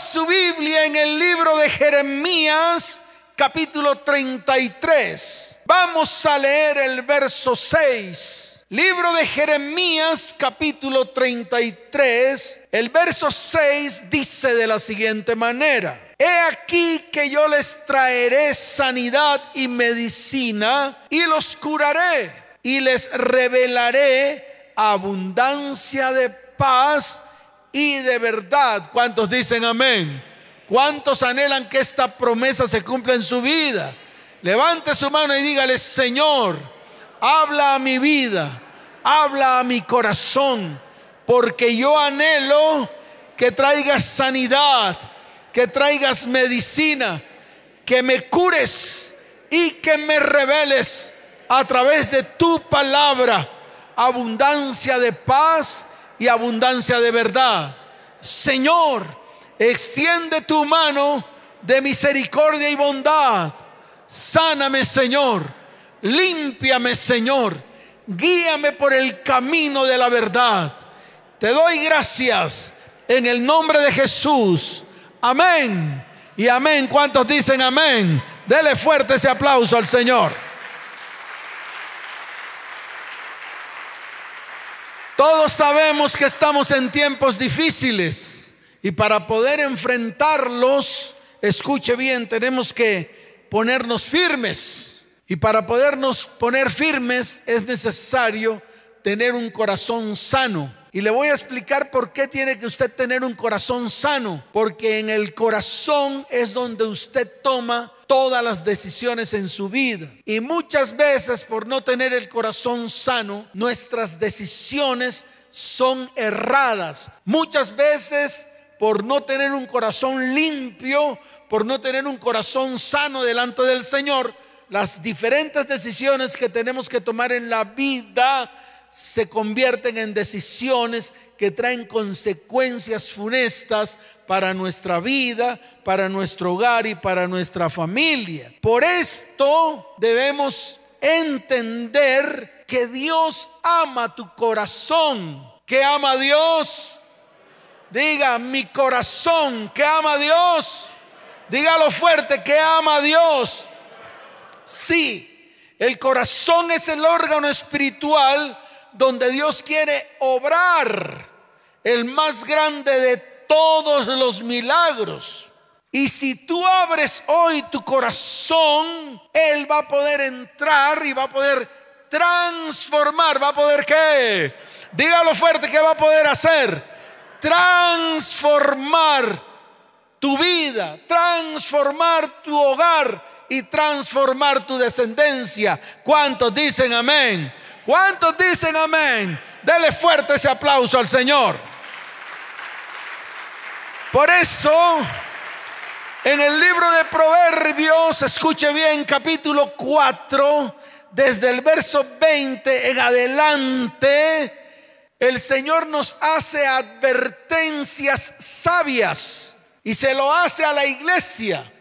su Biblia en el libro de Jeremías, capítulo 33. Vamos a leer el verso 6. Libro de Jeremías, capítulo 33. El verso 6 dice de la siguiente manera. He aquí que yo les traeré sanidad y medicina y los curaré y les revelaré abundancia de paz y de verdad. ¿Cuántos dicen amén? ¿Cuántos anhelan que esta promesa se cumpla en su vida? Levante su mano y dígale, Señor, habla a mi vida, habla a mi corazón, porque yo anhelo que traigas sanidad, que traigas medicina, que me cures y que me reveles a través de tu palabra abundancia de paz y abundancia de verdad. Señor, extiende tu mano de misericordia y bondad. Sáname, Señor. Límpiame, Señor. Guíame por el camino de la verdad. Te doy gracias en el nombre de Jesús. Amén. Y amén. ¿Cuántos dicen amén? Dele fuerte ese aplauso al Señor. Todos sabemos que estamos en tiempos difíciles y para poder enfrentarlos, escuche bien, tenemos que ponernos firmes. Y para podernos poner firmes es necesario tener un corazón sano. Y le voy a explicar por qué tiene que usted tener un corazón sano. Porque en el corazón es donde usted toma todas las decisiones en su vida. Y muchas veces por no tener el corazón sano, nuestras decisiones son erradas. Muchas veces por no tener un corazón limpio, por no tener un corazón sano delante del Señor, las diferentes decisiones que tenemos que tomar en la vida se convierten en decisiones que traen consecuencias funestas para nuestra vida, para nuestro hogar y para nuestra familia. Por esto debemos entender que Dios ama tu corazón. ¿Qué ama Dios? Diga, mi corazón, ¿qué ama Dios? Dígalo fuerte, ¿qué ama Dios? Sí, el corazón es el órgano espiritual donde Dios quiere obrar el más grande de todos los milagros. Y si tú abres hoy tu corazón, Él va a poder entrar y va a poder transformar. ¿Va a poder qué? Dígalo fuerte, ¿qué va a poder hacer? Transformar tu vida, transformar tu hogar y transformar tu descendencia. ¿Cuántos dicen amén? ¿Cuántos dicen amén? Dele fuerte ese aplauso al Señor. Por eso, en el libro de Proverbios, escuche bien, capítulo 4, desde el verso 20 en adelante, el Señor nos hace advertencias sabias y se lo hace a la iglesia.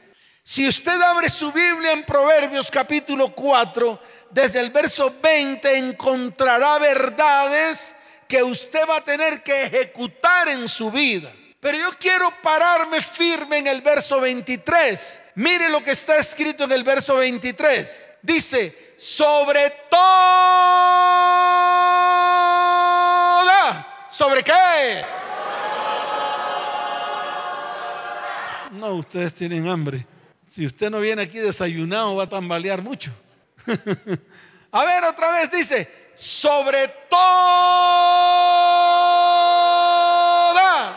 Si usted abre su Biblia en Proverbios capítulo 4, desde el verso 20 encontrará verdades que usted va a tener que ejecutar en su vida. Pero yo quiero pararme firme en el verso 23. Mire lo que está escrito en el verso 23. Dice, sobre toda. ¿Sobre qué? No, ustedes tienen hambre. Si usted no viene aquí desayunado, va a tambalear mucho. a ver, otra vez dice, sobre toda.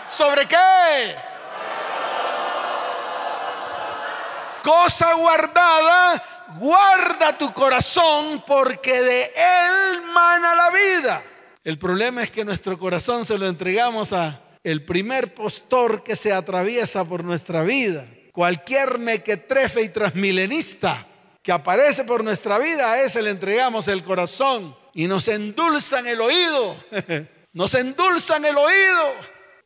¿Sobre qué? Cosa guardada, guarda tu corazón porque de él mana la vida. El problema es que nuestro corazón se lo entregamos a el primer postor que se atraviesa por nuestra vida. Cualquier mequetrefe y transmilenista que aparece por nuestra vida, a ese le entregamos el corazón y nos endulzan el oído. Nos endulzan el oído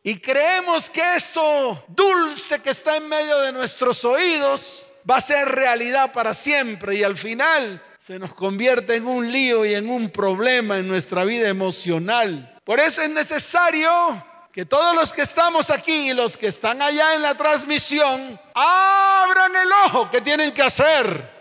y creemos que eso dulce que está en medio de nuestros oídos va a ser realidad para siempre y al final se nos convierte en un lío y en un problema en nuestra vida emocional. Por eso es necesario que todos los que estamos aquí y los que están allá en la transmisión, abran el ojo que tienen que hacer.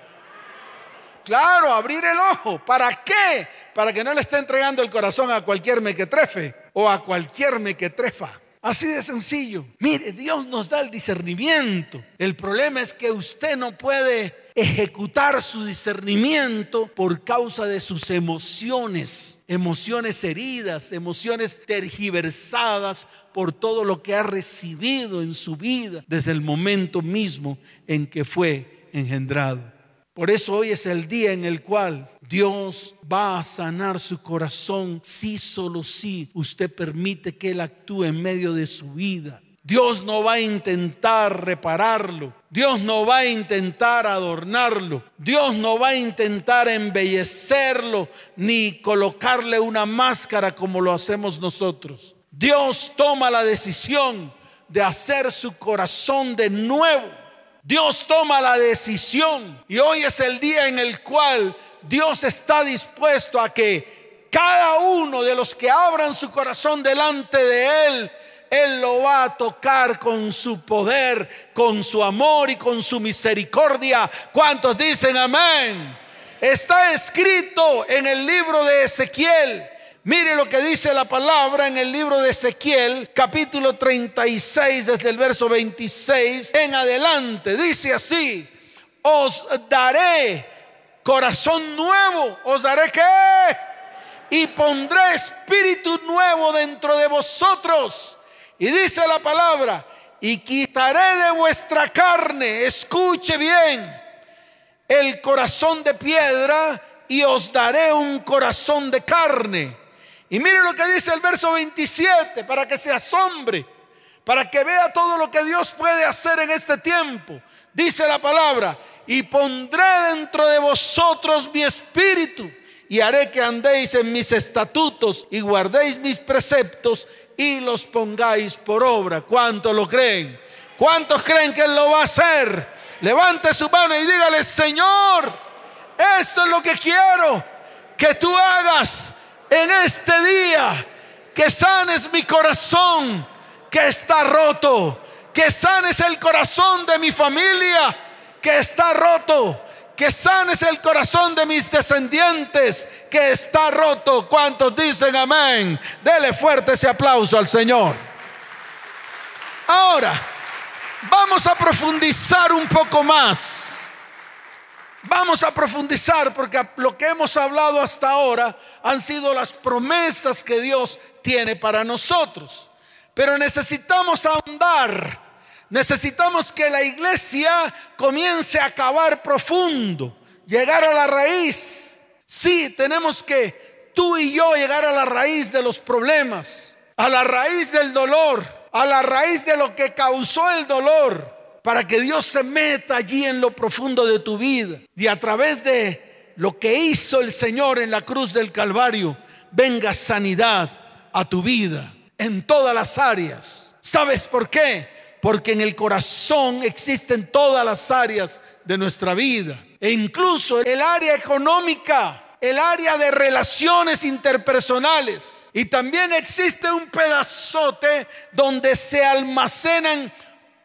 Claro, abrir el ojo. ¿Para qué? Para que no le esté entregando el corazón a cualquier mequetrefe o a cualquier mequetrefa. Así de sencillo. Mire, Dios nos da el discernimiento. El problema es que usted no puede ejecutar su discernimiento por causa de sus emociones, emociones heridas, emociones tergiversadas por todo lo que ha recibido en su vida desde el momento mismo en que fue engendrado. Por eso hoy es el día en el cual Dios va a sanar su corazón si solo si usted permite que Él actúe en medio de su vida. Dios no va a intentar repararlo. Dios no va a intentar adornarlo. Dios no va a intentar embellecerlo ni colocarle una máscara como lo hacemos nosotros. Dios toma la decisión de hacer su corazón de nuevo. Dios toma la decisión y hoy es el día en el cual Dios está dispuesto a que cada uno de los que abran su corazón delante de Él él lo va a tocar con su poder, con su amor y con su misericordia. ¿Cuántos dicen amén? Está escrito en el libro de Ezequiel. Mire lo que dice la palabra en el libro de Ezequiel, capítulo 36, desde el verso 26 en adelante. Dice así, os daré corazón nuevo, os daré qué? Y pondré espíritu nuevo dentro de vosotros y dice la palabra, y quitaré de vuestra carne, escuche bien, el corazón de piedra y os daré un corazón de carne. Y mire lo que dice el verso 27, para que se asombre, para que vea todo lo que Dios puede hacer en este tiempo. Dice la palabra, y pondré dentro de vosotros mi espíritu, y haré que andéis en mis estatutos y guardéis mis preceptos y los pongáis por obra. ¿Cuántos lo creen? ¿Cuántos creen que Él lo va a hacer? Levante su mano y dígale, Señor, esto es lo que quiero que tú hagas en este día. Que sanes mi corazón que está roto. Que sanes el corazón de mi familia que está roto que sanes el corazón de mis descendientes que está roto. ¿Cuántos dicen amén? Dele fuerte ese aplauso al Señor. Ahora, vamos a profundizar un poco más. Vamos a profundizar porque lo que hemos hablado hasta ahora han sido las promesas que Dios tiene para nosotros. Pero necesitamos ahondar Necesitamos que la iglesia comience a cavar profundo, llegar a la raíz. Sí, tenemos que tú y yo llegar a la raíz de los problemas, a la raíz del dolor, a la raíz de lo que causó el dolor, para que Dios se meta allí en lo profundo de tu vida y a través de lo que hizo el Señor en la cruz del Calvario, venga sanidad a tu vida en todas las áreas. ¿Sabes por qué? porque en el corazón existen todas las áreas de nuestra vida, e incluso el área económica, el área de relaciones interpersonales. Y también existe un pedazote donde se almacenan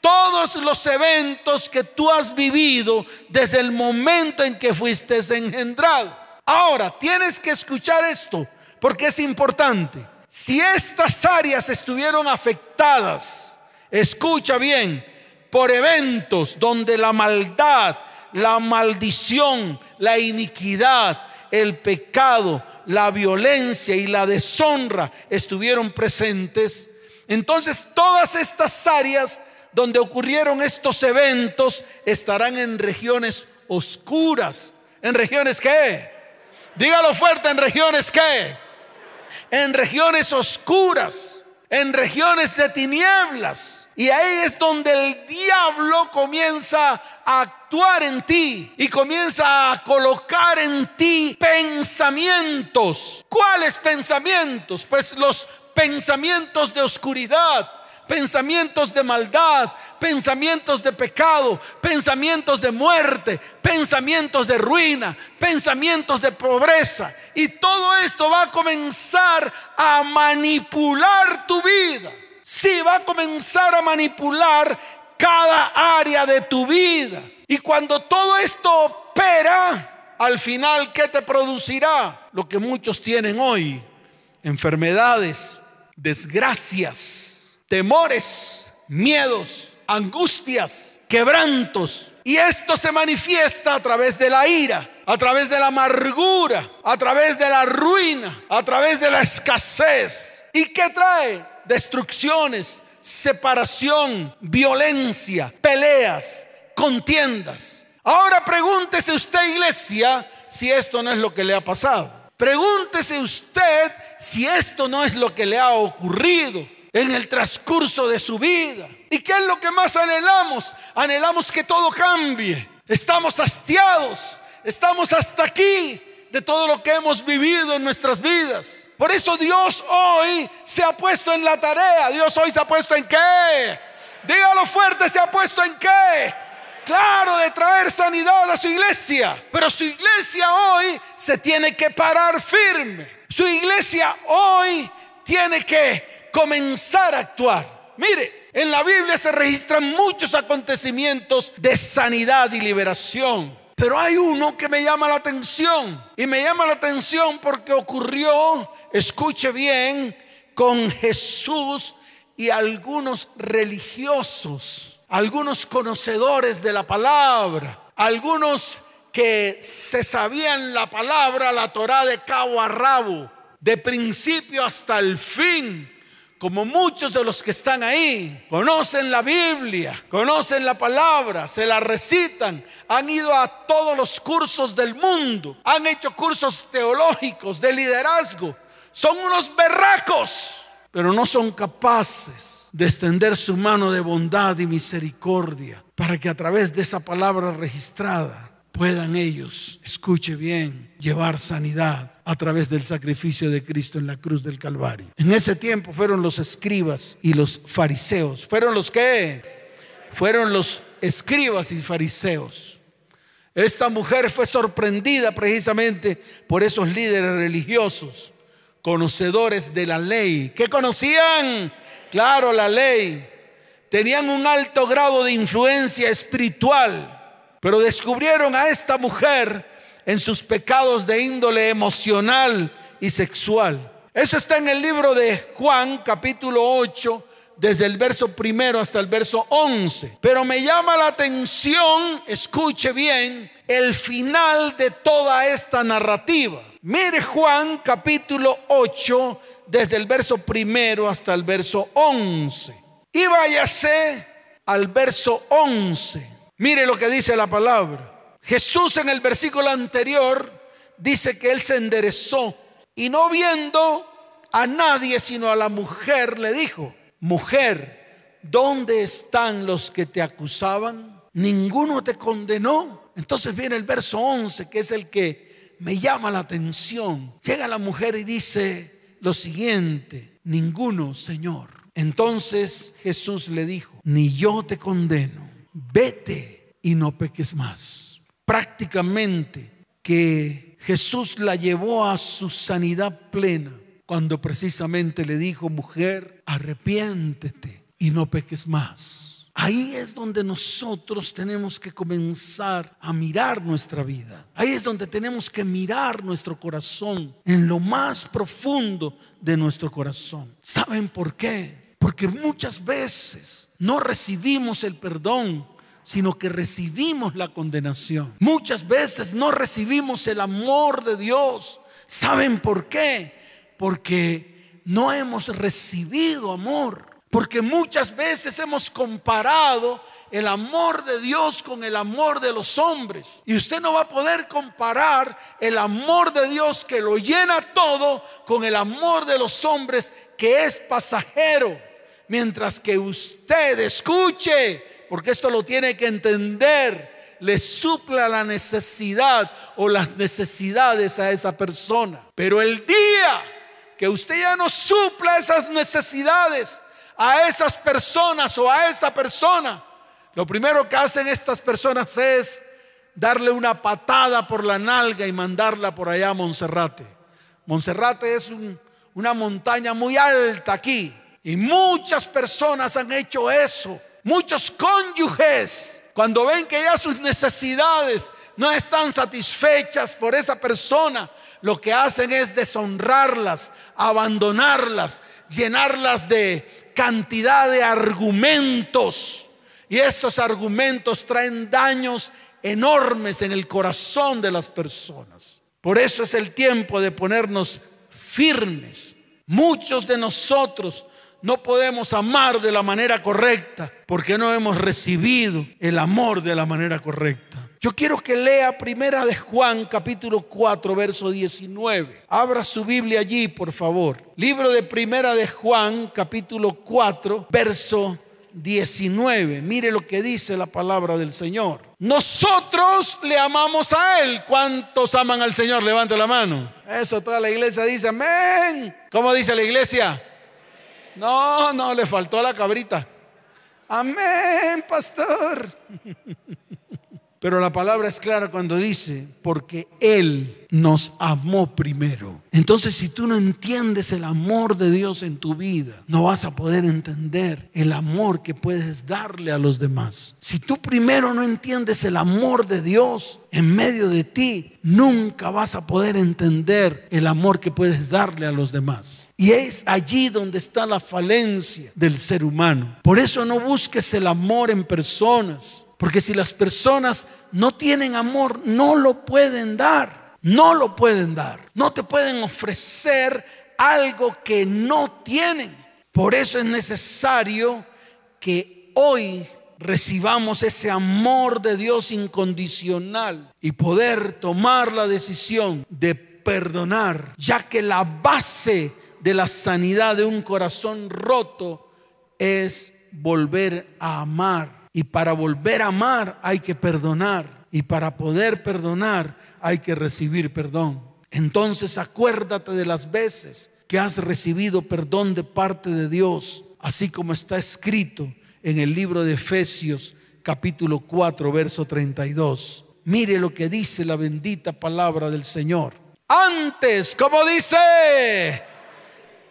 todos los eventos que tú has vivido desde el momento en que fuiste engendrado. Ahora, tienes que escuchar esto porque es importante. Si estas áreas estuvieron afectadas, escucha bien, por eventos donde la maldad, la maldición, la iniquidad, el pecado, la violencia y la deshonra estuvieron presentes, entonces todas estas áreas donde ocurrieron estos eventos estarán en regiones oscuras. ¿En regiones qué? Dígalo fuerte, ¿en regiones qué? En regiones oscuras, en regiones de tinieblas. Y ahí es donde el diablo comienza a actuar en ti y comienza a colocar en ti pensamientos. ¿Cuáles pensamientos? Pues los pensamientos de oscuridad, pensamientos de maldad, pensamientos de pecado, pensamientos de muerte, pensamientos de ruina, pensamientos de pobreza. Y todo esto va a comenzar a manipular tu vida. Sí, va a comenzar a manipular cada área de tu vida. Y cuando todo esto opera, al final, ¿qué te producirá? Lo que muchos tienen hoy, enfermedades, desgracias, temores, miedos, angustias, quebrantos. Y esto se manifiesta a través de la ira, a través de la amargura, a través de la ruina, a través de la escasez. ¿Y qué trae? Destrucciones, separación, violencia, peleas, contiendas. Ahora pregúntese usted, iglesia, si esto no es lo que le ha pasado. Pregúntese usted si esto no es lo que le ha ocurrido en el transcurso de su vida. ¿Y qué es lo que más anhelamos? Anhelamos que todo cambie. Estamos hastiados, estamos hasta aquí de todo lo que hemos vivido en nuestras vidas. Por eso Dios hoy se ha puesto en la tarea. Dios hoy se ha puesto en qué? Dígalo fuerte, se ha puesto en qué? claro, de traer sanidad a su iglesia. Pero su iglesia hoy se tiene que parar firme. Su iglesia hoy tiene que comenzar a actuar. Mire, en la Biblia se registran muchos acontecimientos de sanidad y liberación. Pero hay uno que me llama la atención. Y me llama la atención porque ocurrió, escuche bien, con Jesús y algunos religiosos algunos conocedores de la palabra, algunos que se sabían la palabra, la Torah de cabo a rabo, de principio hasta el fin, como muchos de los que están ahí, conocen la Biblia, conocen la palabra, se la recitan, han ido a todos los cursos del mundo, han hecho cursos teológicos de liderazgo, son unos berracos, pero no son capaces de extender su mano de bondad y misericordia para que a través de esa palabra registrada puedan ellos, escuche bien, llevar sanidad a través del sacrificio de Cristo en la cruz del Calvario. En ese tiempo fueron los escribas y los fariseos. ¿Fueron los que? Fueron los escribas y fariseos. Esta mujer fue sorprendida precisamente por esos líderes religiosos, conocedores de la ley, que conocían claro, la ley, tenían un alto grado de influencia espiritual, pero descubrieron a esta mujer en sus pecados de índole emocional y sexual. Eso está en el libro de Juan, capítulo 8, desde el verso primero hasta el verso 11. Pero me llama la atención, escuche bien, el final de toda esta narrativa. Mire Juan capítulo 8, desde el verso primero hasta el verso 11. Y váyase al verso 11. Mire lo que dice la palabra. Jesús en el versículo anterior dice que él se enderezó y no viendo a nadie sino a la mujer le dijo, mujer, ¿dónde están los que te acusaban? ¿Ninguno te condenó? Entonces viene el verso 11 que es el que me llama la atención. Llega la mujer y dice, lo siguiente, ninguno, Señor. Entonces Jesús le dijo, ni yo te condeno, vete y no peques más. Prácticamente que Jesús la llevó a su sanidad plena cuando precisamente le dijo, mujer, arrepiéntete y no peques más. Ahí es donde nosotros tenemos que comenzar a mirar nuestra vida. Ahí es donde tenemos que mirar nuestro corazón, en lo más profundo de nuestro corazón. ¿Saben por qué? Porque muchas veces no recibimos el perdón, sino que recibimos la condenación. Muchas veces no recibimos el amor de Dios. ¿Saben por qué? Porque no hemos recibido amor. Porque muchas veces hemos comparado el amor de Dios con el amor de los hombres. Y usted no va a poder comparar el amor de Dios que lo llena todo con el amor de los hombres que es pasajero. Mientras que usted escuche, porque esto lo tiene que entender, le supla la necesidad o las necesidades a esa persona. Pero el día que usted ya no supla esas necesidades, a esas personas o a esa persona, lo primero que hacen estas personas es darle una patada por la nalga y mandarla por allá a Monserrate. Monserrate es una montaña muy alta aquí. Y muchas personas han hecho eso. Muchos cónyuges, cuando ven que ya sus necesidades no están satisfechas por esa persona, lo que hacen es deshonrarlas, abandonarlas, llenarlas de cantidad de argumentos. Y estos argumentos traen daños enormes en el corazón de las personas. Por eso es el tiempo de ponernos firmes. Muchos de nosotros no podemos amar de la manera correcta porque no hemos recibido el amor de la manera correcta. Yo quiero que lea primera de Juan capítulo 4 verso 19. Abra su Biblia allí, por favor. Libro de primera de Juan capítulo 4 verso 19. Mire lo que dice la palabra del Señor. Nosotros le amamos a Él. ¿Cuántos aman al Señor? Levante la mano. Eso toda la iglesia dice, amén. ¿Cómo dice la iglesia? No, no, le faltó la cabrita. Amén, pastor. Pero la palabra es clara cuando dice, porque Él nos amó primero. Entonces, si tú no entiendes el amor de Dios en tu vida, no vas a poder entender el amor que puedes darle a los demás. Si tú primero no entiendes el amor de Dios en medio de ti, nunca vas a poder entender el amor que puedes darle a los demás. Y es allí donde está la falencia del ser humano. Por eso no busques el amor en personas porque si las personas no tienen amor, no lo pueden dar. No lo pueden dar. No te pueden ofrecer algo que no tienen. Por eso es necesario que hoy recibamos ese amor de Dios incondicional y poder tomar la decisión de perdonar, ya que la base de la sanidad de un corazón roto es volver a amar y para volver a amar hay que perdonar. Y para poder perdonar hay que recibir perdón. Entonces acuérdate de las veces que has recibido perdón de parte de Dios, así como está escrito en el libro de Efesios capítulo 4, verso 32. Mire lo que dice la bendita palabra del Señor. Antes, como dice,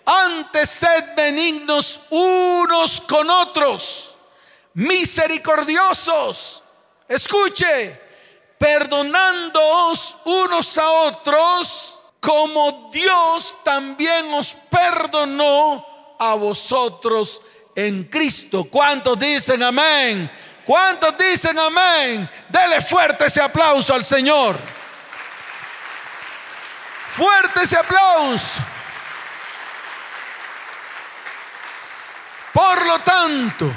antes sed benignos unos con otros misericordiosos. Escuche, perdonándoos unos a otros, como Dios también os perdonó a vosotros en Cristo. ¿Cuántos dicen amén? ¿Cuántos dicen amén? Dele fuerte ese aplauso al Señor. Fuerte ese aplauso. Por lo tanto,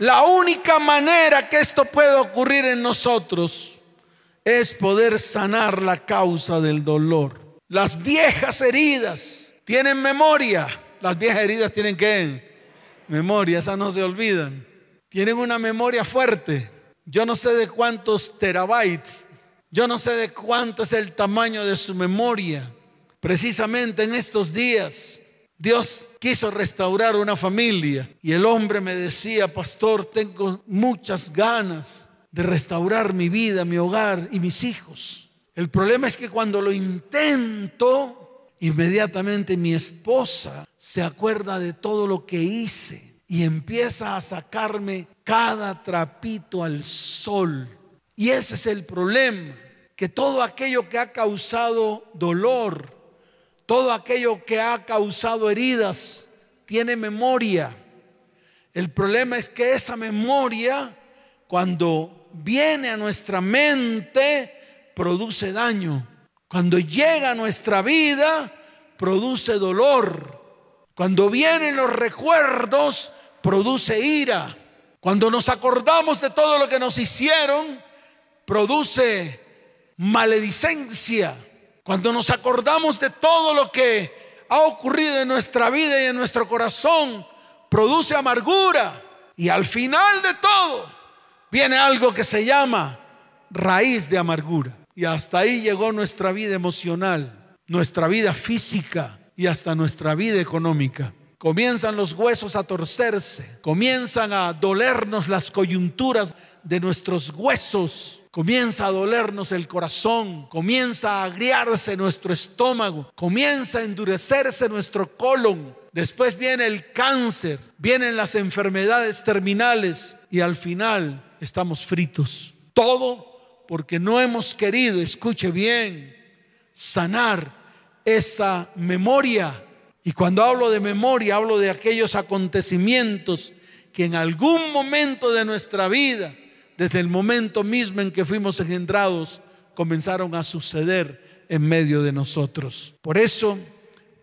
la única manera que esto puede ocurrir en nosotros es poder sanar la causa del dolor. Las viejas heridas tienen memoria. Las viejas heridas tienen qué? Memoria, esas no se olvidan. Tienen una memoria fuerte. Yo no sé de cuántos terabytes. Yo no sé de cuánto es el tamaño de su memoria. Precisamente en estos días Dios quiso restaurar una familia y el hombre me decía, pastor, tengo muchas ganas de restaurar mi vida, mi hogar y mis hijos. El problema es que cuando lo intento, inmediatamente mi esposa se acuerda de todo lo que hice y empieza a sacarme cada trapito al sol. Y ese es el problema, que todo aquello que ha causado dolor, todo aquello que ha causado heridas tiene memoria. El problema es que esa memoria, cuando viene a nuestra mente, produce daño. Cuando llega a nuestra vida, produce dolor. Cuando vienen los recuerdos, produce ira. Cuando nos acordamos de todo lo que nos hicieron, produce maledicencia. Cuando nos acordamos de todo lo que ha ocurrido en nuestra vida y en nuestro corazón, produce amargura. Y al final de todo viene algo que se llama raíz de amargura. Y hasta ahí llegó nuestra vida emocional, nuestra vida física y hasta nuestra vida económica. comienzan los huesos a torcerse, comienzan a dolernos las coyunturas de nuestros huesos, comienza a dolernos el corazón, comienza a agriarse nuestro estómago, comienza a endurecerse nuestro colon. Después viene el cáncer, vienen las enfermedades terminales y al final estamos fritos. Todo porque no hemos querido, escuche bien, sanar esa memoria. Y cuando hablo de memoria, hablo de aquellos acontecimientos que en algún momento de nuestra vida, desde el momento mismo en que fuimos engendrados, comenzaron a suceder en medio de nosotros. Por eso,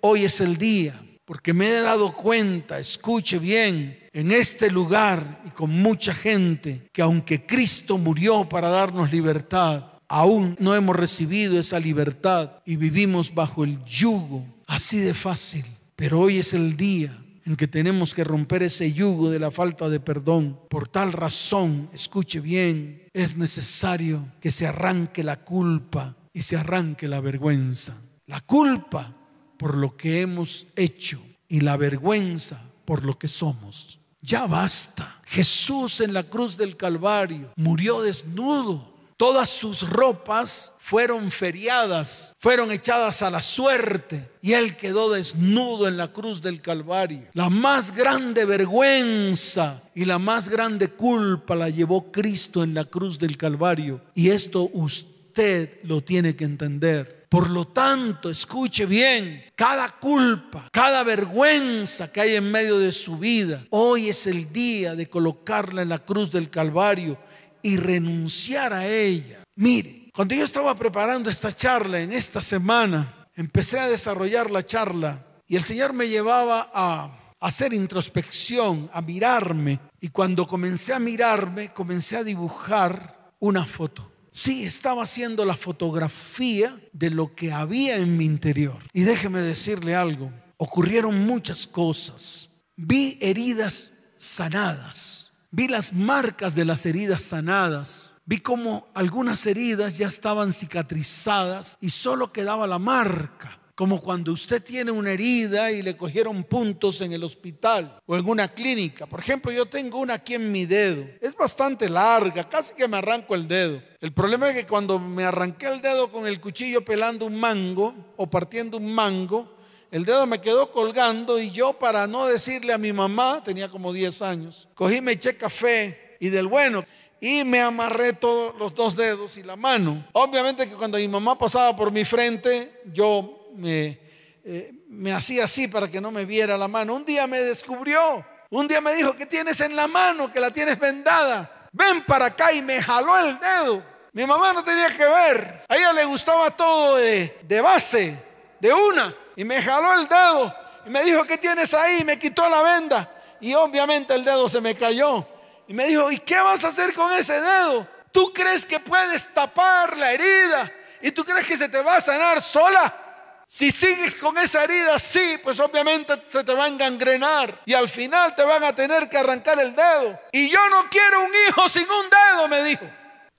hoy es el día, porque me he dado cuenta, escuche bien, en este lugar y con mucha gente, que aunque Cristo murió para darnos libertad, aún no hemos recibido esa libertad y vivimos bajo el yugo, así de fácil. Pero hoy es el día en que tenemos que romper ese yugo de la falta de perdón. Por tal razón, escuche bien, es necesario que se arranque la culpa y se arranque la vergüenza. La culpa por lo que hemos hecho y la vergüenza por lo que somos. Ya basta. Jesús en la cruz del Calvario murió desnudo Todas sus ropas fueron feriadas, fueron echadas a la suerte y él quedó desnudo en la cruz del Calvario. La más grande vergüenza y la más grande culpa la llevó Cristo en la cruz del Calvario y esto usted lo tiene que entender. Por lo tanto, escuche bien, cada culpa, cada vergüenza que hay en medio de su vida, hoy es el día de colocarla en la cruz del Calvario y renunciar a ella. Mire, cuando yo estaba preparando esta charla en esta semana, empecé a desarrollar la charla y el Señor me llevaba a hacer introspección, a mirarme. Y cuando comencé a mirarme, comencé a dibujar una foto. Sí, estaba haciendo la fotografía de lo que había en mi interior. Y déjeme decirle algo, ocurrieron muchas cosas. Vi heridas sanadas Vi las marcas de las heridas sanadas. Vi como algunas heridas ya estaban cicatrizadas y solo quedaba la marca. Como cuando usted tiene una herida y le cogieron puntos en el hospital o en una clínica. Por ejemplo, yo tengo una aquí en mi dedo. Es bastante larga, casi que me arranco el dedo. El problema es que cuando me arranqué el dedo con el cuchillo pelando un mango o partiendo un mango, el dedo me quedó colgando y yo para no decirle a mi mamá, tenía como 10 años, cogí, me eché café y del bueno y me amarré todos los dos dedos y la mano. Obviamente que cuando mi mamá pasaba por mi frente, yo me, eh, hacía así para que no me viera la mano. Un día me descubrió, un día me dijo, ¿qué tienes en la mano? Que la tienes vendada. Ven para acá y me jaló el dedo. Mi mamá no tenía que ver. A ella le gustaba todo de base, de una y me jaló el dedo y me dijo, ¿qué tienes ahí? Y me quitó la venda y obviamente el dedo se me cayó. Y me dijo, ¿y qué vas a hacer con ese dedo? ¿Tú crees que puedes tapar la herida? ¿Y tú crees que se te va a sanar sola? Si sigues con esa herida, sí, pues obviamente se te va a engangrenar y al final te van a tener que arrancar el dedo. Y yo no quiero un hijo sin un dedo, me dijo.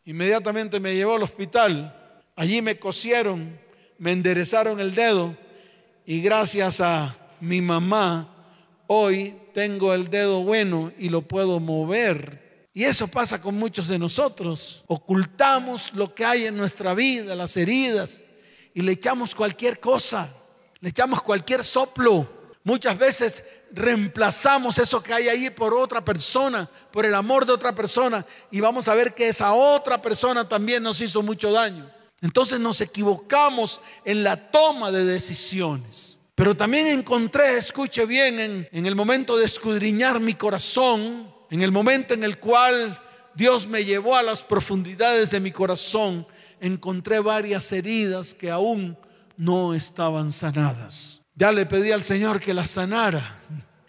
Inmediatamente me llevó al hospital. Allí me cosieron, me enderezaron el dedo y gracias a mi mamá, hoy tengo el dedo bueno y lo puedo mover. Y eso pasa con muchos de nosotros. Ocultamos lo que hay en nuestra vida, las heridas, y le echamos cualquier cosa, le echamos cualquier soplo. Muchas veces reemplazamos eso que hay ahí por otra persona, por el amor de otra persona, y vamos a ver que esa otra persona también nos hizo mucho daño. Entonces nos equivocamos en la toma de decisiones. Pero también encontré, escuche bien, en, en, el momento de escudriñar mi corazón, en el momento en el cual Dios me llevó a las profundidades de mi corazón, encontré varias heridas que aún no estaban sanadas. Ya le pedí al Señor que las sanara.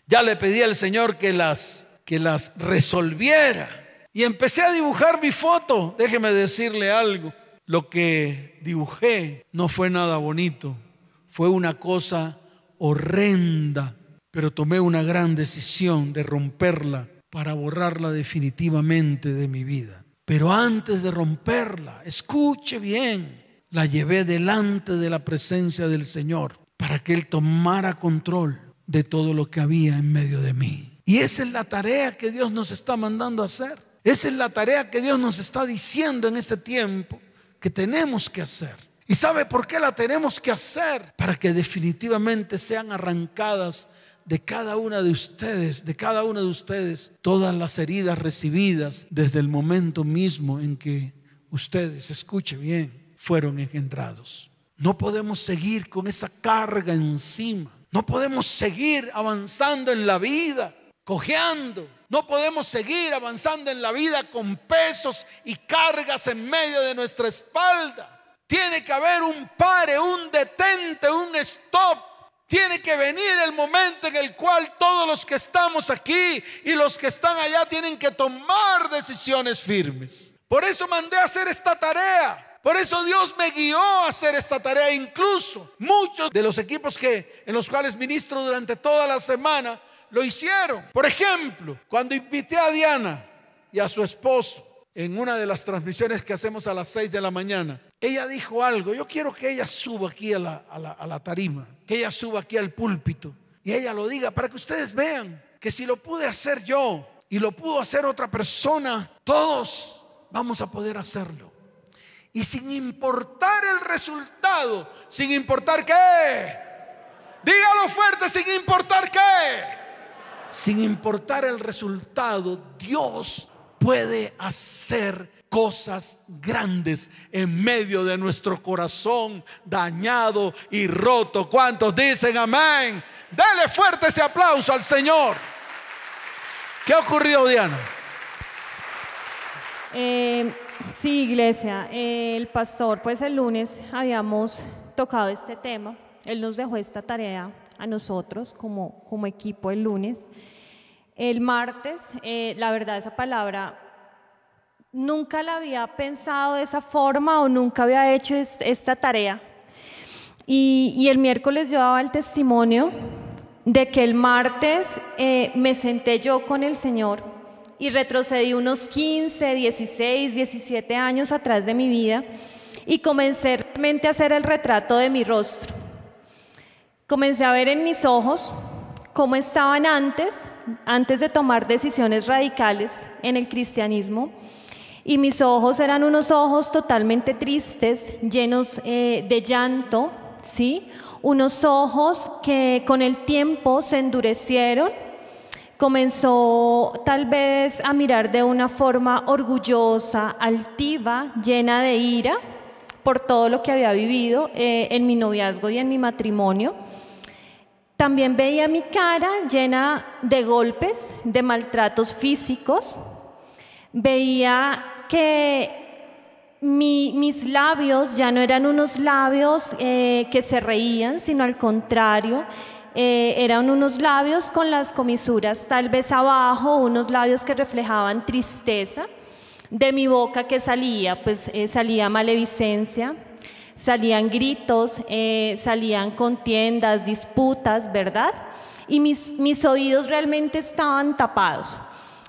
Ya le pedí al Señor que las, que las resolviera. Y empecé a dibujar mi foto. Déjeme decirle algo. Lo que dibujé no fue nada bonito, fue una cosa horrenda, pero tomé una gran decisión de romperla para borrarla definitivamente de mi vida. Pero antes de romperla, escuche bien, la llevé delante de la presencia del Señor para que Él tomara control, de todo lo que había en medio de mí. Y esa es la tarea que Dios nos está mandando a hacer. Esa es la tarea que Dios nos está diciendo en este tiempo que tenemos que hacer. ¿Y sabe por qué la tenemos que hacer? Para que definitivamente sean arrancadas de cada una de ustedes, de cada una de ustedes, todas las heridas recibidas desde el momento mismo en que ustedes, escuche bien, fueron engendrados. No podemos seguir con esa carga encima. No podemos seguir avanzando en la vida, cojeando. No podemos seguir avanzando en la vida con pesos y cargas en medio de nuestra espalda. Tiene que haber un pare, un detente, un stop. Tiene que venir el momento en el cual todos los que estamos aquí y los que están allá tienen que tomar decisiones firmes. Por eso mandé a hacer esta tarea. Por eso Dios me guió a hacer esta tarea. Incluso muchos de los equipos que, en los cuales ministro durante toda la semana lo hicieron. Por ejemplo, cuando invité a Diana y a su esposo en una de las transmisiones que hacemos a las 6 de la mañana, ella dijo algo, yo quiero que ella suba aquí a la, a la, tarima, que ella suba aquí al púlpito y ella lo diga para que ustedes vean que si lo pude hacer yo y lo pudo hacer otra persona, todos vamos a poder hacerlo. Y sin importar el resultado, sin importar qué, dígalo fuerte, sin importar qué, sin importar el resultado, Dios puede hacer cosas grandes en medio de nuestro corazón dañado y roto. ¿Cuántos dicen amén? Dale fuerte ese aplauso al Señor. ¿Qué ha ocurrido, Diana? Eh, sí, iglesia, el pastor, pues el lunes habíamos tocado este tema. Él nos dejó esta tarea a nosotros como, como equipo el lunes. El martes, eh, la verdad, esa palabra nunca la había pensado de esa forma o nunca había hecho esta tarea. Y, el miércoles yo daba el testimonio de que el martes eh, me senté yo con el Señor y retrocedí unos 15, 16, 17 años atrás de mi vida y comencé realmente a hacer el retrato de mi rostro. Comencé a ver en mis ojos cómo estaban antes, antes de tomar decisiones radicales en el cristianismo y mis ojos eran unos ojos totalmente tristes, llenos eh, de llanto, ¿sí? Unos ojos que con el tiempo se endurecieron, comenzó tal vez a mirar de una forma orgullosa, altiva, llena de ira por todo lo que había vivido eh, en mi noviazgo y en mi matrimonio. También veía mi cara llena de golpes, de maltratos físicos. Veía que mis labios ya no eran unos labios eh, que se reían, sino al contrario, eh, eran unos labios con las comisuras tal vez abajo, unos labios que reflejaban tristeza. De mi boca que salía, pues eh, salía malevicencia, salían gritos, salían contiendas, disputas, ¿verdad? Y mis, mis oídos realmente estaban tapados.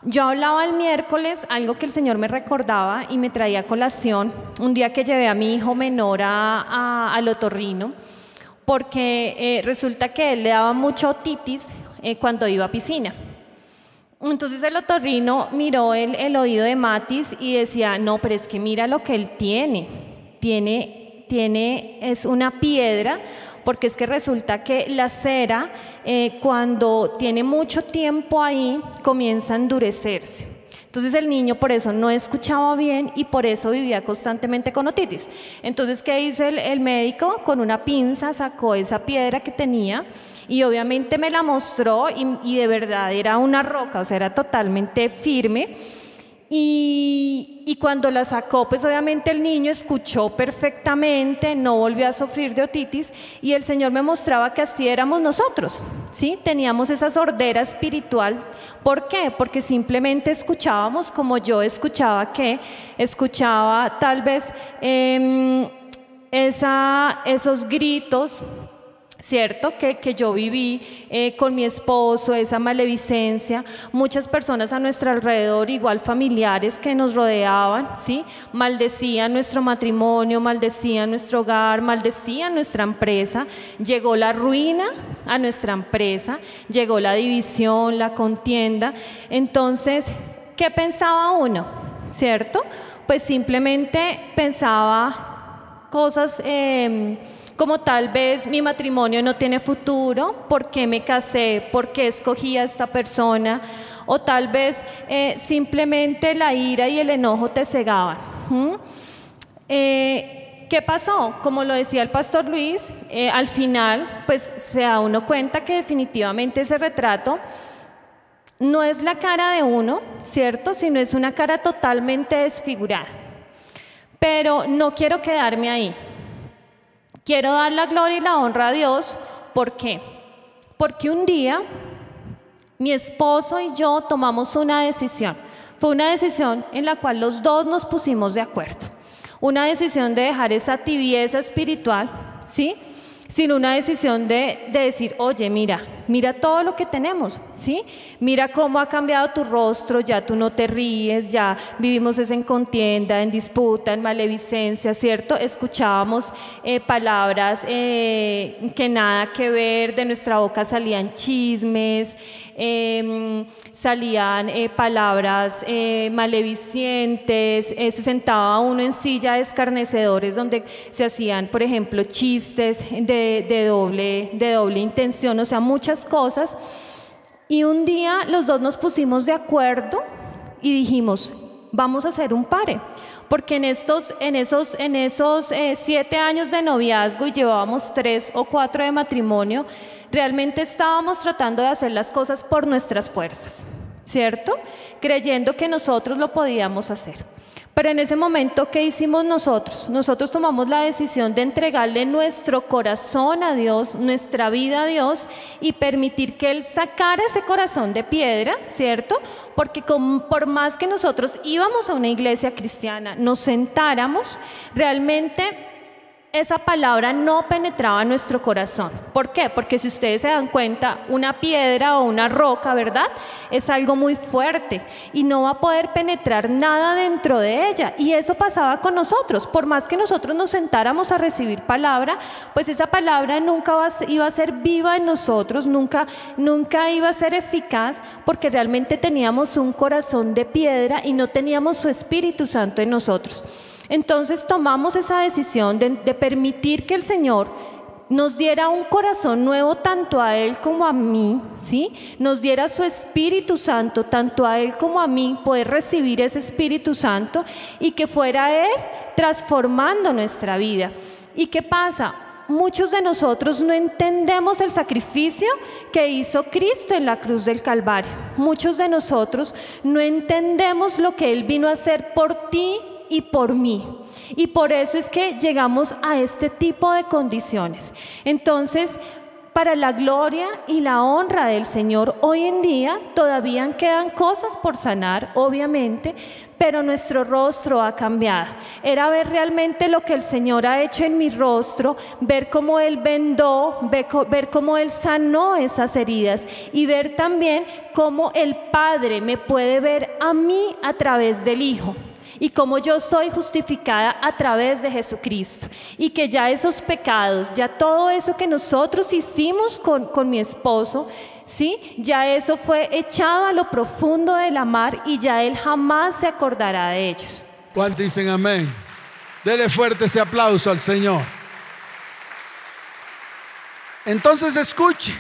Yo hablaba el miércoles algo que el Señor me recordaba y me traía a colación un día que llevé a mi hijo menor a, al otorrino, porque eh, resulta que él le daba mucho otitis eh, cuando iba a piscina. Entonces el otorrino miró el, el, oído de Matis y decía, no, pero es que mira lo que él tiene. Tiene, tiene, es una piedra porque es que resulta que la cera, eh, cuando tiene mucho tiempo ahí, comienza a endurecerse. Entonces el niño por eso no escuchaba bien y por eso vivía constantemente con otitis. Entonces, ¿qué hizo el, médico? Con una pinza sacó esa piedra que tenía y obviamente me la mostró y, y de verdad era una roca, o sea, era totalmente firme. Y, cuando la sacó, pues obviamente el niño escuchó perfectamente, no volvió a sufrir de otitis y el Señor me mostraba que así éramos nosotros, ¿sí? Teníamos esa sordera espiritual. ¿Por qué? Porque simplemente escuchábamos como yo escuchaba que escuchaba tal vez em, esa, esos gritos ¿cierto? Que, que yo viví eh, con mi esposo, esa malevicencia, muchas personas a nuestro alrededor, igual familiares que nos rodeaban, ¿sí? Maldecían nuestro matrimonio, maldecían nuestro hogar, maldecían nuestra empresa, llegó la ruina a nuestra empresa, llegó la división, la contienda, entonces, ¿qué pensaba uno? ¿Cierto? Pues simplemente pensaba cosas... Eh, como tal vez mi matrimonio no tiene futuro, ¿por qué me casé? ¿Por qué escogí a esta persona? O tal vez eh, simplemente la ira y el enojo te cegaban. Eh, ¿Qué pasó? Como lo decía el pastor Luis, eh, al final pues se da uno cuenta que definitivamente ese retrato no es la cara de uno, ¿cierto? Sino es una cara totalmente desfigurada. Pero no quiero quedarme ahí. Quiero dar la gloria y la honra a Dios. ¿Por qué? Porque un día mi esposo y yo tomamos una decisión. Fue una decisión en la cual los dos nos pusimos de acuerdo. Una decisión de dejar esa tibieza espiritual, ¿sí? Sino una decisión de, de decir, oye, mira, mira todo lo que tenemos, ¿sí? Mira cómo ha cambiado tu rostro, ya tú no te ríes, ya vivimos en contienda, en disputa, en malevicencia, ¿cierto? Escuchábamos eh, palabras eh, que nada que ver, de nuestra boca salían chismes, em, salían eh, palabras malevicientes, se sentaba uno en silla de escarnecedores donde se hacían, por ejemplo, chistes de doble, de doble intención, o sea, muchas cosas. Y un día los dos nos pusimos de acuerdo y dijimos, vamos a hacer un pare. Porque en, estos, en esos, en esos eh, siete años de noviazgo y llevábamos tres o cuatro de matrimonio, realmente estábamos tratando de hacer las cosas por nuestras fuerzas, ¿cierto? Creyendo que nosotros lo podíamos hacer. Pero en ese momento, ¿qué hicimos nosotros? Nosotros tomamos la decisión de entregarle nuestro corazón a Dios, nuestra vida a Dios y permitir que Él sacara ese corazón de piedra, ¿cierto? Porque por más que nosotros íbamos a una iglesia cristiana, nos sentáramos, realmente esa palabra no penetraba en nuestro corazón. ¿Por qué? Porque si ustedes se dan cuenta, una piedra o una roca, ¿verdad? Es algo muy fuerte y no va a poder penetrar nada dentro de ella. Y eso pasaba con nosotros. Por más que nosotros nos sentáramos a recibir palabra, pues esa palabra nunca iba a ser viva en nosotros, nunca, nunca iba a ser eficaz, porque realmente teníamos un corazón de piedra y no teníamos su Espíritu Santo en nosotros. Entonces tomamos esa decisión de, permitir que el Señor nos diera un corazón nuevo tanto a Él como a mí, ¿sí? Nos diera su Espíritu Santo tanto a Él como a mí, poder recibir ese Espíritu Santo y que fuera Él transformando nuestra vida. ¿Y qué pasa? Muchos de nosotros no entendemos el sacrificio que hizo Cristo en la cruz del Calvario. Muchos de nosotros no entendemos lo que Él vino a hacer por ti y por mí. Y por eso es que llegamos a este tipo de condiciones. Entonces, para la gloria y la honra del Señor, hoy en día todavía quedan cosas por sanar, obviamente, pero nuestro rostro ha cambiado. Era ver realmente lo que el Señor ha hecho en mi rostro, ver cómo Él vendó, ver cómo Él sanó esas heridas y ver también cómo el Padre me puede ver a mí a través del Hijo y como yo soy justificada a través de Jesucristo y que ya esos pecados, ya todo eso que nosotros hicimos con, con mi esposo, ¿sí? Ya eso fue echado a lo profundo de la mar y ya Él jamás se acordará de ellos. ¿Cuántos dicen amén? Dele fuerte ese aplauso al Señor. Entonces escuche,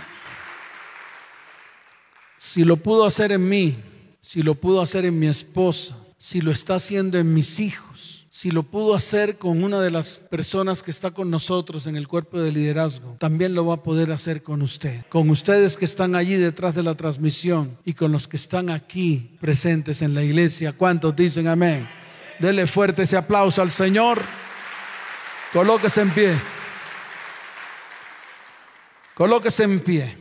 si lo pudo hacer en mí, si lo pudo hacer en mi esposa, si lo está haciendo en mis hijos, si lo pudo hacer con una de las personas que está con nosotros en el cuerpo de liderazgo, también lo va a poder hacer con usted, con ustedes que están allí detrás de la transmisión y con los que están aquí presentes en la iglesia. ¿Cuántos dicen amén? Dele fuerte ese aplauso al Señor. Colóquese en pie. Colóquese en pie.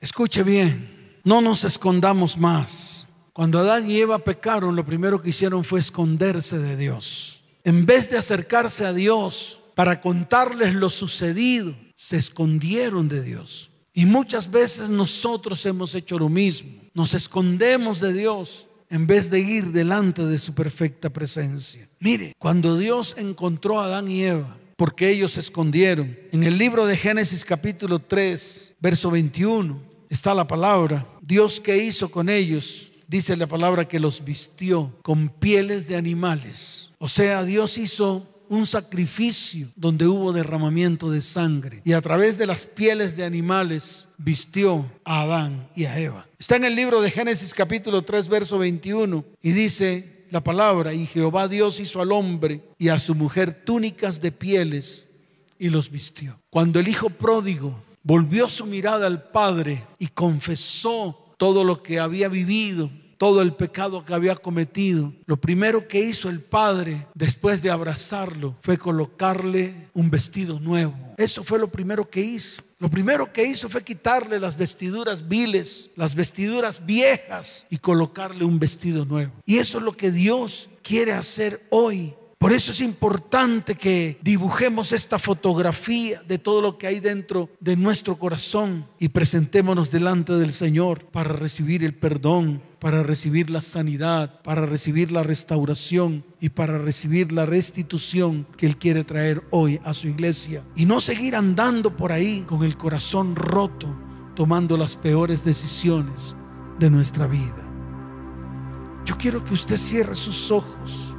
Escuche bien. No nos escondamos más. Cuando Adán y Eva pecaron, lo primero que hicieron fue esconderse de Dios. En vez de acercarse a Dios para contarles lo sucedido, se escondieron de Dios. Y muchas veces nosotros hemos hecho lo mismo. Nos escondemos de Dios en vez de ir delante de su perfecta presencia. Mire, cuando Dios encontró a Adán y Eva, porque ellos se escondieron, en el libro de Génesis capítulo 3, verso 21, está la palabra, Dios que hizo con ellos, dice la palabra que los vistió con pieles de animales. O sea, Dios hizo un sacrificio donde hubo derramamiento de sangre y a través de las pieles de animales vistió a Adán y a Eva. Está en el libro de Génesis capítulo 3 verso 21 y dice la palabra, y Jehová Dios hizo al hombre y a su mujer túnicas de pieles y los vistió. Cuando el hijo pródigo volvió su mirada al Padre y confesó todo lo que había vivido, todo el pecado que había cometido, lo primero que hizo el padre después de abrazarlo fue colocarle un vestido nuevo. Eso fue lo primero que hizo. Lo primero que hizo fue quitarle las vestiduras viles, las vestiduras viejas y colocarle un vestido nuevo. Y eso es lo que Dios quiere hacer hoy por eso es importante que dibujemos esta fotografía de todo lo que hay dentro de nuestro corazón y presentémonos delante del Señor para recibir el perdón, para recibir la sanidad, para recibir la restauración y para recibir la restitución que Él quiere traer hoy a su iglesia. Y no seguir andando por ahí con el corazón roto, tomando las peores decisiones de nuestra vida. Yo quiero que usted cierre sus ojos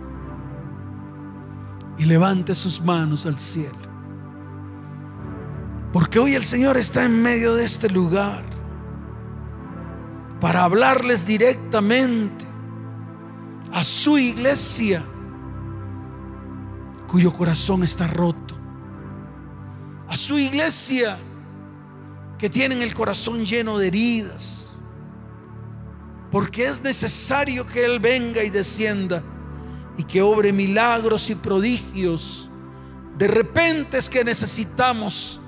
y levante sus manos al cielo. Porque hoy el Señor está en medio de este lugar para hablarles directamente a su iglesia cuyo corazón está roto. A su iglesia que tienen el corazón lleno de heridas. Porque es necesario que Él venga y descienda y que obre milagros y prodigios. De repente es que necesitamos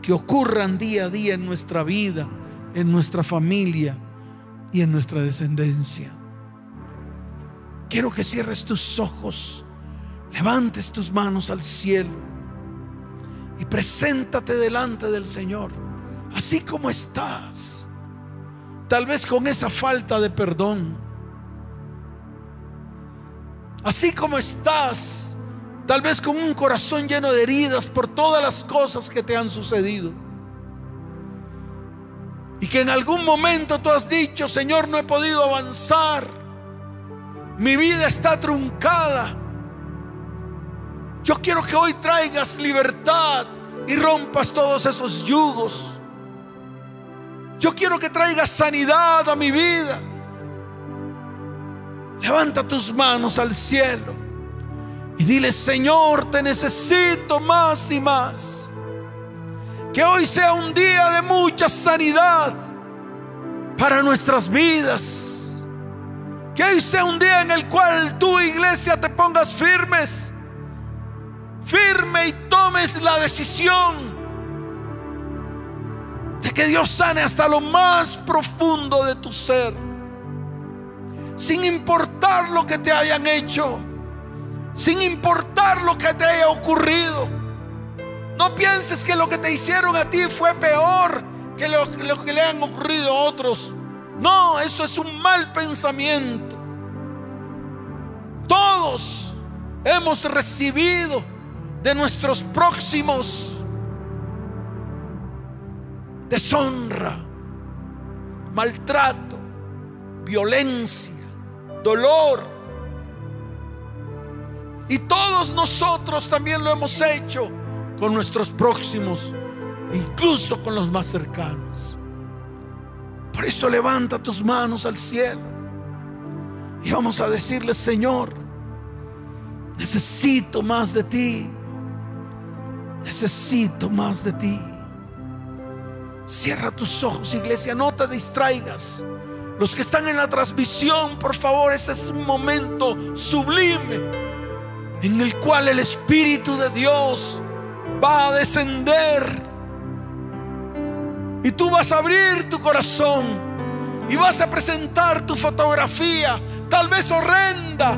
que ocurran día a día en nuestra vida, en nuestra familia y en nuestra descendencia. Quiero que cierres tus ojos, levantes tus manos al cielo y preséntate delante del Señor, así como estás. Tal vez con esa falta de perdón Así como estás, tal vez con un corazón lleno de heridas por todas las cosas que te han sucedido. Y que en algún momento tú has dicho, Señor, no he podido avanzar. Mi vida está truncada. Yo quiero que hoy traigas libertad y rompas todos esos yugos. Yo quiero que traigas sanidad a mi vida. Levanta tus manos al cielo y dile, Señor, te necesito más y más. Que hoy sea un día de mucha sanidad para nuestras vidas. Que hoy sea un día en el cual tu iglesia te pongas firmes. Firme y tomes la decisión de que Dios sane hasta lo más profundo de tu ser sin importar lo que te hayan hecho, sin importar lo que te haya ocurrido. No pienses que lo que te hicieron a ti fue peor que lo, que le han ocurrido a otros. No, eso es un mal pensamiento. Todos hemos recibido de nuestros próximos deshonra, maltrato, violencia dolor. Y todos nosotros también lo hemos hecho con nuestros próximos, incluso con los más cercanos. Por eso levanta tus manos al cielo y vamos a decirle, Señor, necesito más de ti. Necesito más de ti. Cierra tus ojos, iglesia, no te distraigas. Los que están en la transmisión, por favor, ese es un momento sublime en el cual el Espíritu de Dios va a descender. Y tú vas a abrir tu corazón y vas a presentar tu fotografía, tal vez horrenda.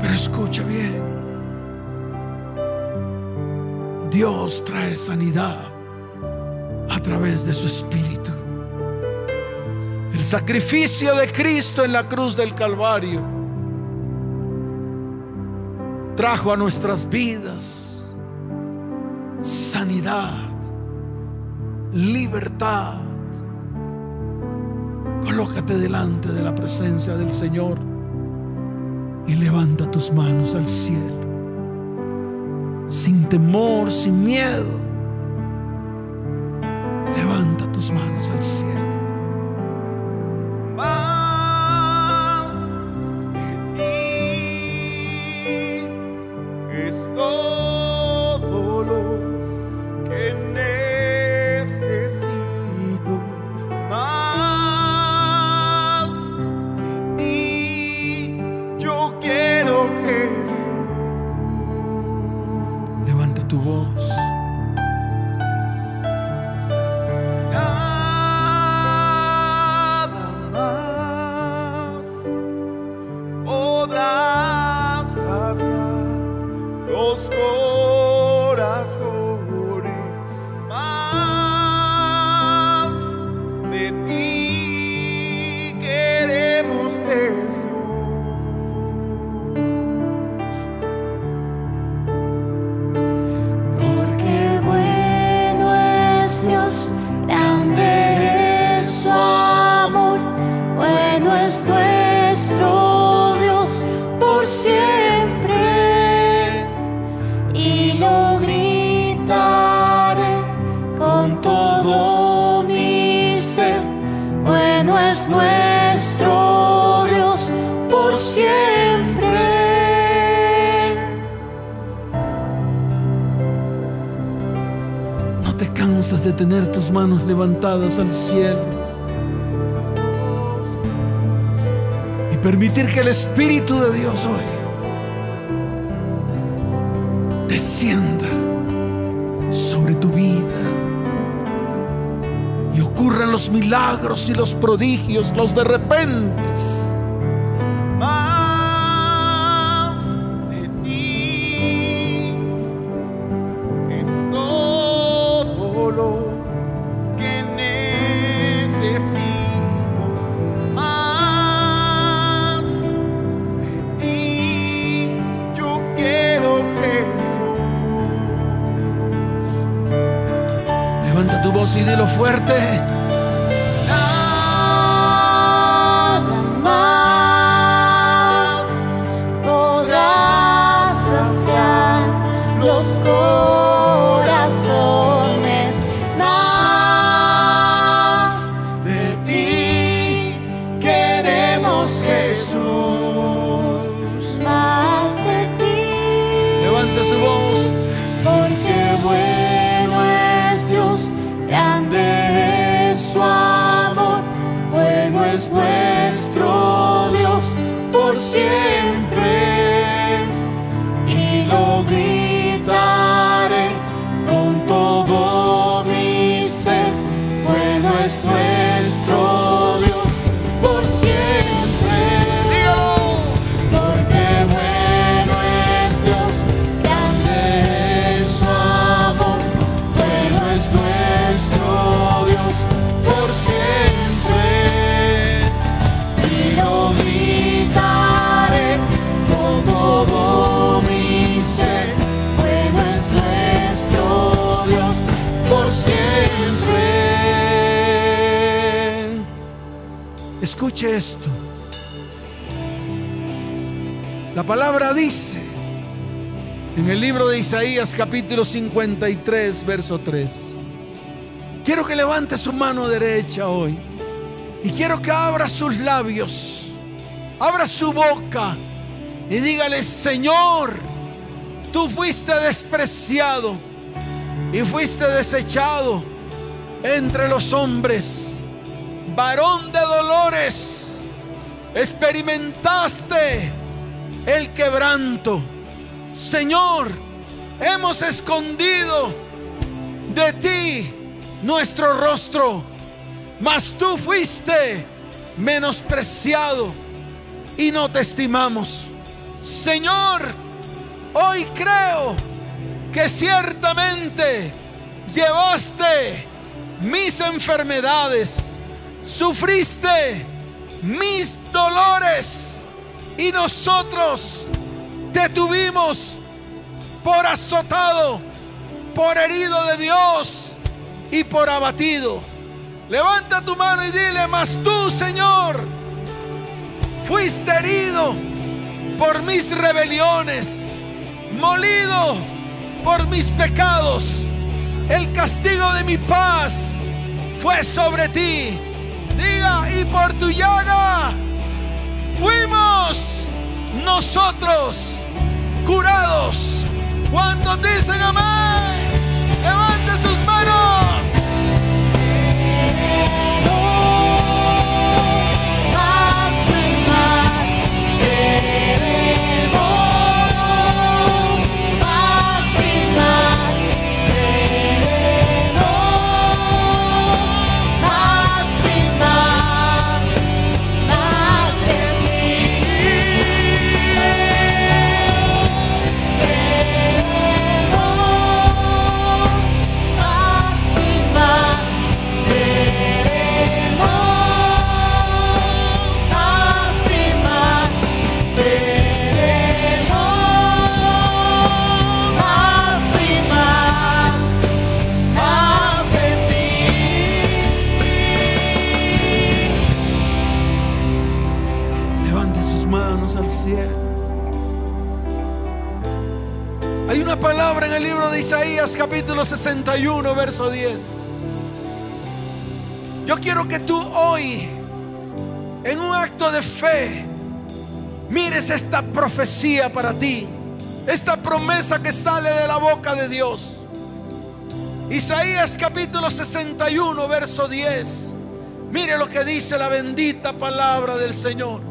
Pero escucha bien. Dios trae sanidad a través de su Espíritu. El sacrificio de Cristo en la cruz del Calvario trajo a nuestras vidas sanidad, libertad. Colócate delante de la presencia del Señor y levanta tus manos al cielo, sin temor, sin miedo. Levanta tus manos al cielo. Manos levantadas al cielo. Y permitir que el Espíritu de Dios hoy descienda sobre tu vida. Y ocurran los milagros y los prodigios, los de repentes. Escuche esto. La palabra dice en el libro de Isaías capítulo 53, verso 3. Quiero que levante su mano derecha hoy y quiero que abra sus labios, abra su boca y dígale, Señor, tú fuiste despreciado y fuiste desechado entre los hombres, varón de dolores, experimentaste el quebranto. Señor, hemos escondido de ti nuestro rostro, mas tú fuiste menospreciado y no te estimamos. Señor, hoy creo que ciertamente llevaste mis enfermedades, sufriste mis dolores y nosotros te tuvimos por azotado, por herido de Dios y por abatido. Levanta tu mano y dile, mas tú, Señor, fuiste herido por mis rebeliones, molido por mis pecados. El castigo de mi paz fue sobre ti. Diga, y por tu llaga fuimos nosotros curados. ¿Cuántos dicen amén? Isaías capítulo 61, verso 10. Yo quiero que tú hoy, en un acto de fe, mires esta profecía para ti, esta promesa que sale de la boca de Dios. Isaías capítulo 61, verso 10. Mire lo que dice la bendita palabra del Señor.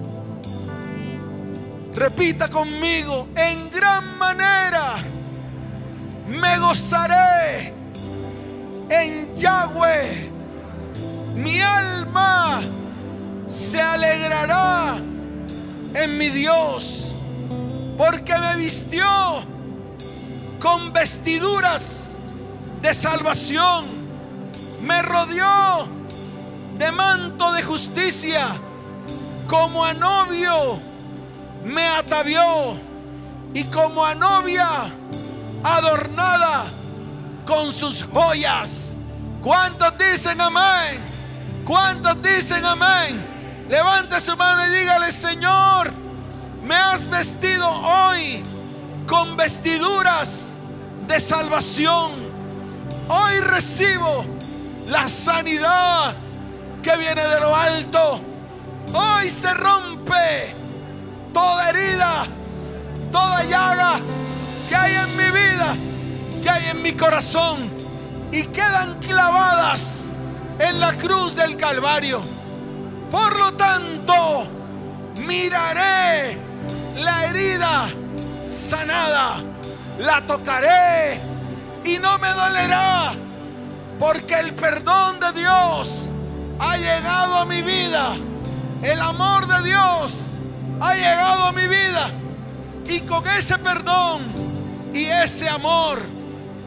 Repita conmigo, en gran manera me gozaré en Yahweh. Mi alma se alegrará en mi Dios, porque me vistió con vestiduras de salvación, me rodeó de manto de justicia, como a novio me atavió y como a novia adornada con sus joyas. ¿Cuántos dicen amén? ¿Cuántos dicen amén? Levante su mano y dígale, Señor, me has vestido hoy con vestiduras de salvación. Hoy recibo la sanidad que viene de lo alto. Hoy se rompe toda herida, toda llaga que hay en mi vida, que hay en mi corazón y quedan clavadas en la cruz del Calvario. Por lo tanto, miraré la herida sanada, la tocaré y no me dolerá, porque el perdón de Dios ha llegado a mi vida, el amor de Dios ha llegado a mi vida y con ese perdón y ese amor.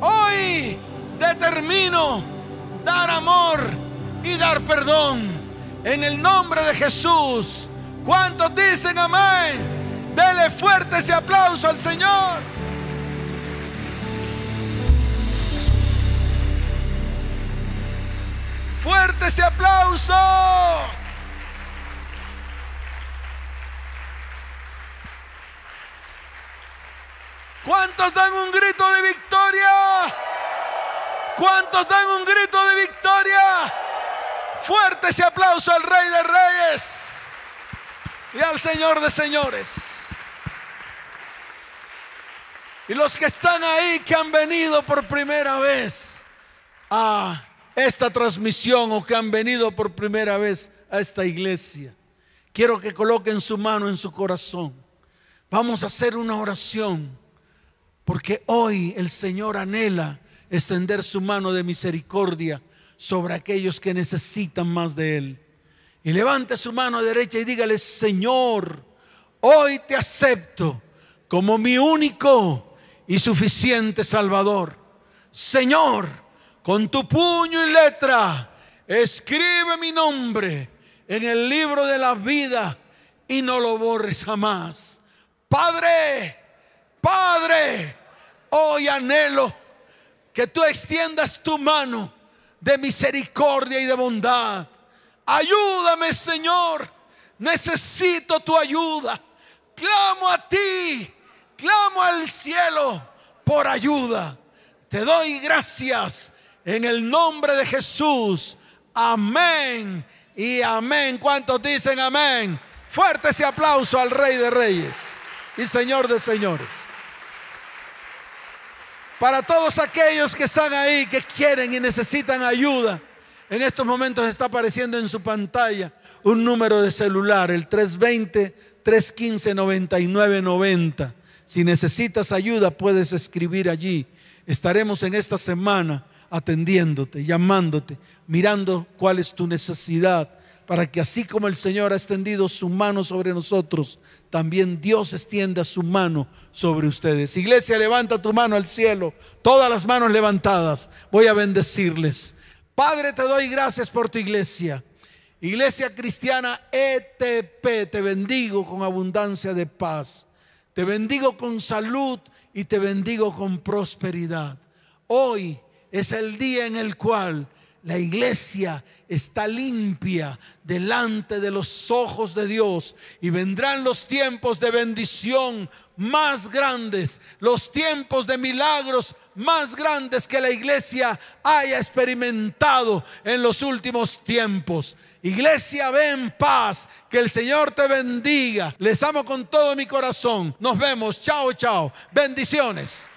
Hoy determino dar amor y dar perdón en el nombre de Jesús. ¿Cuántos dicen amén? Dele fuerte ese aplauso al Señor. Fuerte ese aplauso. ¿Cuántos dan un grito de victoria? ¿Cuántos dan un grito de victoria? Fuerte ese aplauso al Rey de Reyes y al Señor de Señores. Y los que están ahí, que han venido por primera vez a esta transmisión o que han venido por primera vez a esta iglesia, quiero que coloquen su mano en su corazón. Vamos a hacer una oración porque hoy el Señor anhela extender su mano de misericordia sobre aquellos que necesitan más de Él. Y levante su mano derecha y dígale, Señor, hoy te acepto como mi único y suficiente Salvador. Señor, con tu puño y letra, escribe mi nombre en el libro de la vida y no lo borres jamás. Padre, Padre, hoy anhelo que tú extiendas tu mano de misericordia y de bondad. Ayúdame, Señor. Necesito tu ayuda. Clamo a ti. Clamo al cielo por ayuda. Te doy gracias en el nombre de Jesús. Amén y amén. ¿Cuántos dicen amén? Fuerte ese aplauso al Rey de Reyes y Señor de Señores. Para todos aquellos que están ahí, que quieren y necesitan ayuda, en estos momentos está apareciendo en su pantalla un número de celular, el 320-315-9990. Si necesitas ayuda, puedes escribir allí. Estaremos en esta semana atendiéndote, llamándote, mirando cuál es tu necesidad, para que así como el Señor ha extendido su mano sobre nosotros, también Dios extienda su mano sobre ustedes. Iglesia, levanta tu mano al cielo, todas las manos levantadas. Voy a bendecirles. Padre, te doy gracias por tu iglesia. Iglesia cristiana ETP, te bendigo con abundancia de paz. Te bendigo con salud y te bendigo con prosperidad. Hoy es el día en el cual la iglesia está limpia delante de los ojos de Dios y vendrán los tiempos de bendición más grandes, los tiempos de milagros más grandes que la iglesia haya experimentado en los últimos tiempos. Iglesia, ven paz, que el Señor te bendiga. Les amo con todo mi corazón. Nos vemos, chao, chao. Bendiciones.